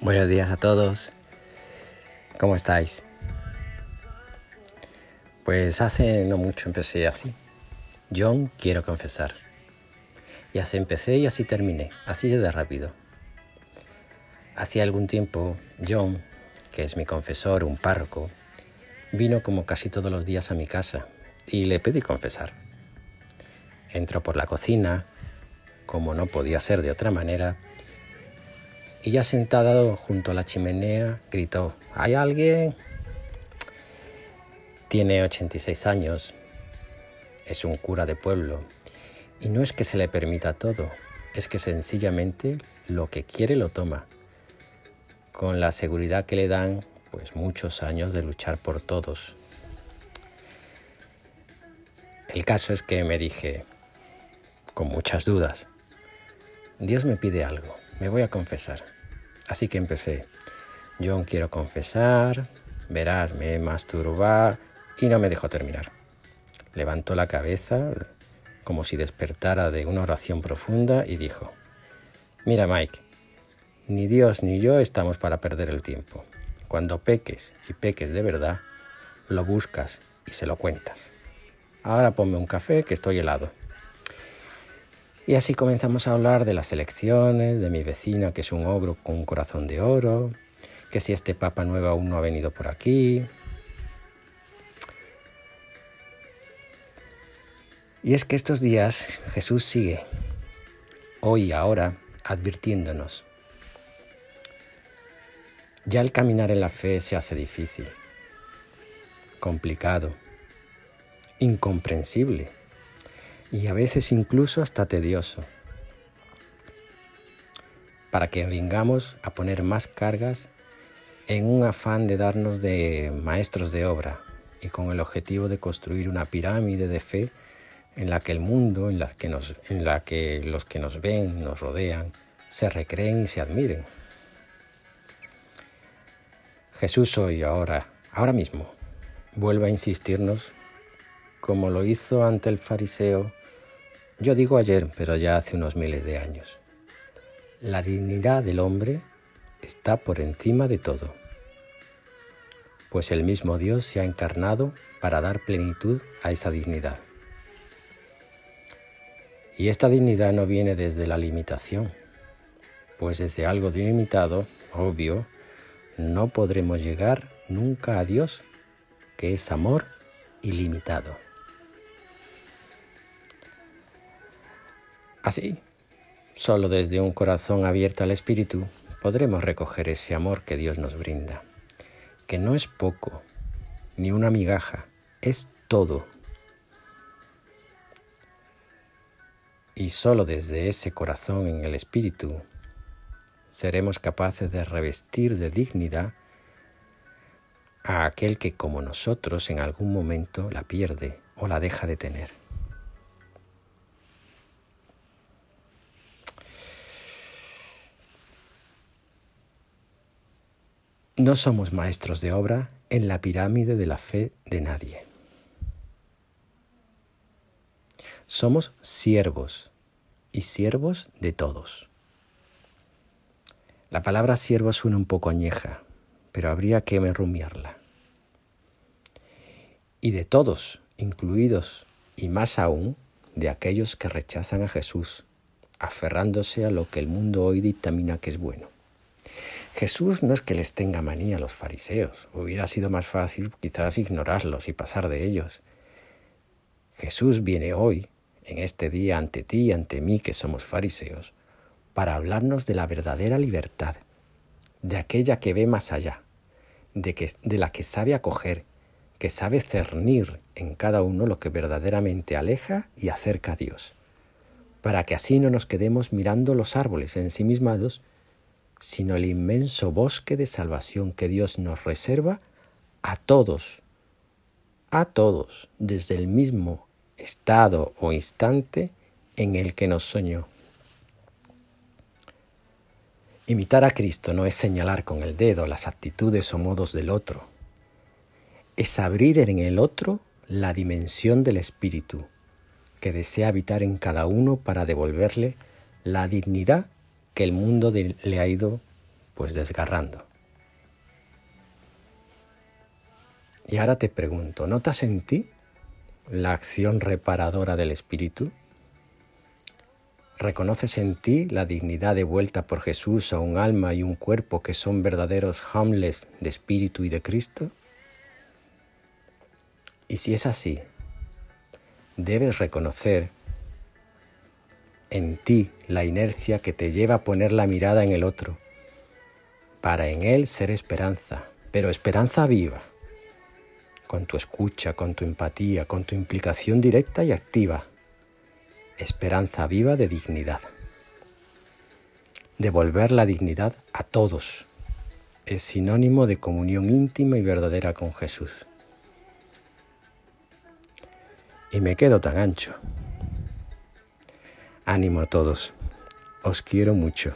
Buenos días a todos. ¿Cómo estáis? Pues hace no mucho empecé así. John, quiero confesar. Y así empecé y así terminé, así de rápido. Hacía algún tiempo, John, que es mi confesor, un párroco, vino como casi todos los días a mi casa y le pedí confesar. Entró por la cocina, como no podía ser de otra manera, y ya sentado junto a la chimenea gritó, ¿hay alguien? Tiene 86 años, es un cura de pueblo, y no es que se le permita todo, es que sencillamente lo que quiere lo toma, con la seguridad que le dan pues muchos años de luchar por todos. El caso es que me dije, con muchas dudas, Dios me pide algo, me voy a confesar. Así que empecé, John quiero confesar, verás, me he masturbado y no me dejó terminar. Levantó la cabeza como si despertara de una oración profunda y dijo, mira Mike, ni Dios ni yo estamos para perder el tiempo. Cuando peques y peques de verdad, lo buscas y se lo cuentas. Ahora ponme un café que estoy helado. Y así comenzamos a hablar de las elecciones, de mi vecina que es un ogro con un corazón de oro, que si este Papa Nuevo aún no ha venido por aquí. Y es que estos días Jesús sigue, hoy y ahora, advirtiéndonos ya el caminar en la fe se hace difícil, complicado, incomprensible y a veces incluso hasta tedioso. Para que vengamos a poner más cargas en un afán de darnos de maestros de obra y con el objetivo de construir una pirámide de fe en la que el mundo, en la que, los que nos ven, nos rodean, se recreen y se admiren. Jesús hoy, ahora, ahora mismo, vuelve a insistirnos como lo hizo ante el fariseo, yo digo ayer, pero ya hace unos miles de años. La dignidad del hombre está por encima de todo, pues el mismo Dios se ha encarnado para dar plenitud a esa dignidad. Y esta dignidad no viene desde la limitación, pues desde algo delimitado, obvio, no podremos llegar nunca a Dios, que es amor ilimitado. Así, solo desde un corazón abierto al Espíritu podremos recoger ese amor que Dios nos brinda, que no es poco, ni una migaja, es todo. Y solo desde ese corazón en el Espíritu seremos capaces de revestir de dignidad a aquel que como nosotros en algún momento la pierde o la deja de tener. No somos maestros de obra en la pirámide de la fe de nadie. Somos siervos y siervos de todos. La palabra siervo suena un poco añeja, pero habría que rumiarla. Y de todos, incluidos, y más aún, de aquellos que rechazan a Jesús, aferrándose a lo que el mundo hoy dictamina que es bueno. Jesús no es que les tenga manía a los fariseos, hubiera sido más fácil quizás ignorarlos y pasar de ellos. Jesús viene hoy, en este día, ante ti y ante mí que somos fariseos, para hablarnos de la verdadera libertad, de aquella que ve más allá, de, que, de la que sabe acoger, que sabe cernir en cada uno lo que verdaderamente aleja y acerca a Dios, para que así no nos quedemos mirando los árboles ensimismados, sino el inmenso bosque de salvación que Dios nos reserva a todos, a todos, desde el mismo estado o instante en el que nos soñó. Imitar a Cristo no es señalar con el dedo las actitudes o modos del otro, es abrir en el otro la dimensión del Espíritu que desea habitar en cada uno para devolverle la dignidad que el mundo le ha ido pues desgarrando. Y ahora te pregunto, ¿notas en ti la acción reparadora del Espíritu? ¿Reconoces en ti la dignidad devuelta por Jesús a un alma y un cuerpo que son verdaderos hamles de Espíritu y de Cristo? Y si es así, debes reconocer en ti la inercia que te lleva a poner la mirada en el otro, para en él ser esperanza, pero esperanza viva, con tu escucha, con tu empatía, con tu implicación directa y activa esperanza viva de dignidad. Devolver la dignidad a todos es sinónimo de comunión íntima y verdadera con Jesús. Y me quedo tan ancho. Ánimo a todos. Os quiero mucho.